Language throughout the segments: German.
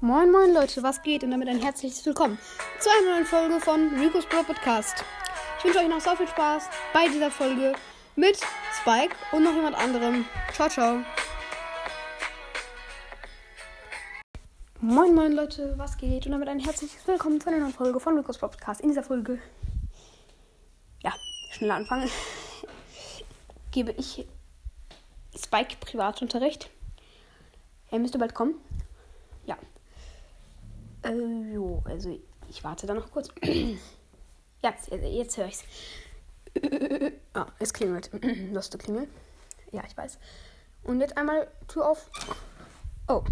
Moin moin Leute, was geht und damit ein herzliches Willkommen zu einer neuen Folge von Rico's Bro Podcast. Ich wünsche euch noch so viel Spaß bei dieser Folge mit Spike und noch jemand anderem. Ciao, ciao. Moin moin Leute, was geht und damit ein herzliches Willkommen zu einer neuen Folge von Rico's Bro Podcast. In dieser Folge, ja, schneller anfangen, gebe ich Spike Privatunterricht. Er müsste bald kommen. Ja. Also ich warte da noch kurz. jetzt, jetzt höre ich's. ah, es klingelt. Lust Klingel. Ja, ich weiß. Und jetzt einmal Tür auf. Oh.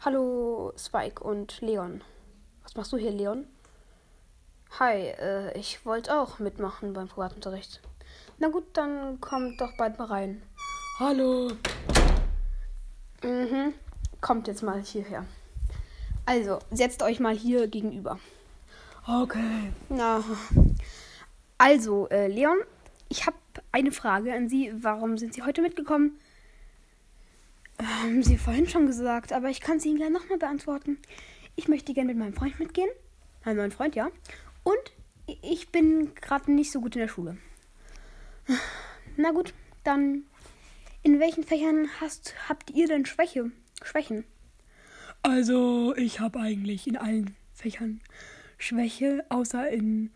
Hallo Spike und Leon. Was machst du hier, Leon? Hi, äh, ich wollte auch mitmachen beim Privatunterricht. Na gut, dann kommt doch bald mal rein. Hallo. Mhm. Kommt jetzt mal hierher. Also, setzt euch mal hier gegenüber. Okay. Na. Also, äh, Leon, ich habe eine Frage an Sie. Warum sind Sie heute mitgekommen? Haben Sie vorhin schon gesagt, aber ich kann sie Ihnen gleich nochmal beantworten. Ich möchte gerne mit meinem Freund mitgehen. Mein neuen Freund, ja. Und ich bin gerade nicht so gut in der Schule. Na gut, dann in welchen Fächern hast, habt ihr denn Schwäche? Schwächen? Also, ich habe eigentlich in allen Fächern Schwäche, außer in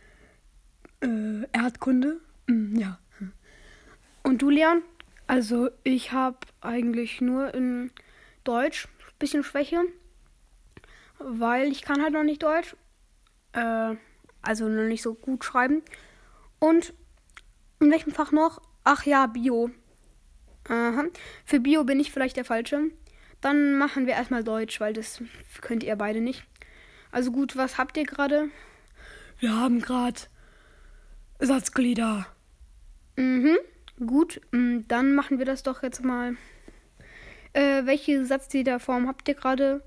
äh, Erdkunde. Hm, ja. Und du, Leon? Also, ich habe eigentlich nur in Deutsch ein bisschen Schwäche, weil ich kann halt noch nicht Deutsch. Äh, also noch nicht so gut schreiben. Und in welchem Fach noch? Ach ja, Bio. Aha. Für Bio bin ich vielleicht der Falsche. Dann machen wir erstmal Deutsch, weil das könnt ihr beide nicht. Also gut, was habt ihr gerade? Wir haben gerade Satzglieder. Mhm. Gut, mm, dann machen wir das doch jetzt mal. Äh, welche Satzgliederform habt ihr gerade?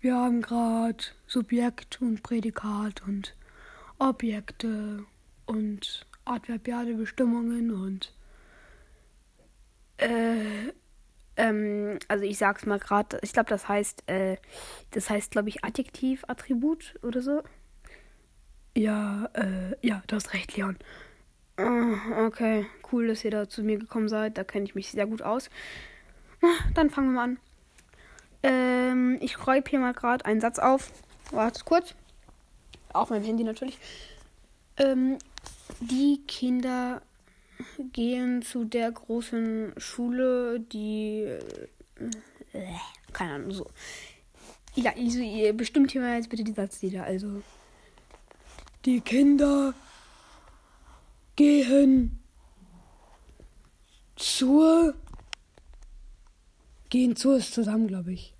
Wir haben gerade Subjekt und Prädikat und Objekte und adverbiale Bestimmungen und äh, ähm, also ich sag's mal gerade, ich glaube, das heißt, äh, das heißt, glaube ich, Adjektiv, Attribut oder so. Ja, äh, ja, du hast recht, Leon. Oh, okay, cool, dass ihr da zu mir gekommen seid. Da kenne ich mich sehr gut aus. Dann fangen wir mal an. Ähm, ich räume hier mal gerade einen Satz auf. Wartet kurz. Auf meinem Handy natürlich. Ähm, die Kinder gehen zu der großen Schule, die. Äh, keine Ahnung, so. Ja, also, ihr bestimmt hier mal jetzt bitte die Satzlieder. Also. Die Kinder gehen zur. Gehen zur ist zusammen, glaube ich.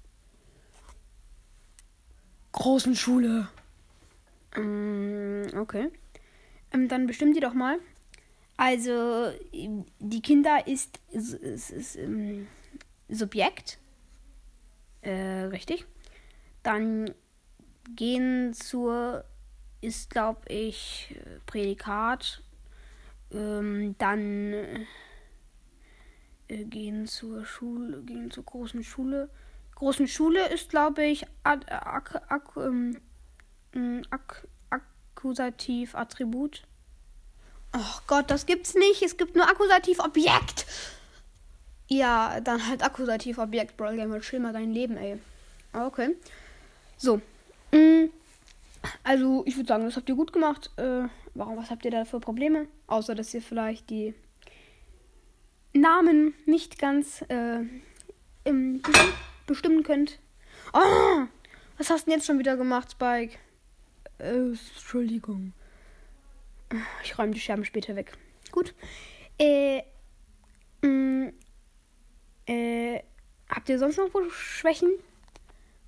Großen Schule. Ähm, okay. Ähm, dann bestimmt ihr doch mal. Also, die Kinder ist, ist, ist, ist ähm, Subjekt. Äh, richtig. Dann gehen zur, ist, glaube ich, Prädikat. Ähm, dann äh, gehen zur Schule, gehen zur großen Schule. Großen Schule ist, glaube ich, ak, ak, ähm, ak, Akkusativ, Attribut. Oh Gott, das gibt's nicht. Es gibt nur Akkusativ Objekt. Ja, dann halt Akkusativ Objekt, Brawl Gamer. Chill mal dein Leben, ey. Okay. So. Mm. Also, ich würde sagen, das habt ihr gut gemacht. Äh, warum, was habt ihr da für Probleme? Außer, dass ihr vielleicht die Namen nicht ganz äh, im, bestimmen könnt. Oh, was hast du denn jetzt schon wieder gemacht, Spike? Äh, Entschuldigung. Ich räume die Scherben später weg. Gut. Äh, mh, mm, äh, habt ihr sonst noch Schwächen?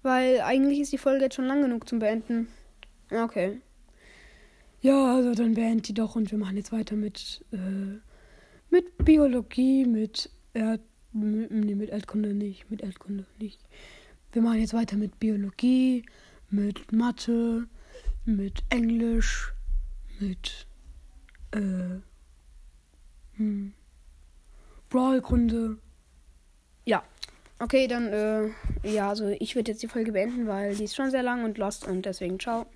Weil eigentlich ist die Folge jetzt schon lang genug zum Beenden. Okay. Ja, also dann beenden die doch und wir machen jetzt weiter mit, äh, mit Biologie, mit Erd, nee, mit Erdkunde nicht, mit Erdkunde nicht. Wir machen jetzt weiter mit Biologie, mit Mathe, mit Englisch, mit äh, hm, Brawlkunde. Ja. Okay, dann, äh, ja, also ich würde jetzt die Folge beenden, weil die ist schon sehr lang und lost und deswegen ciao.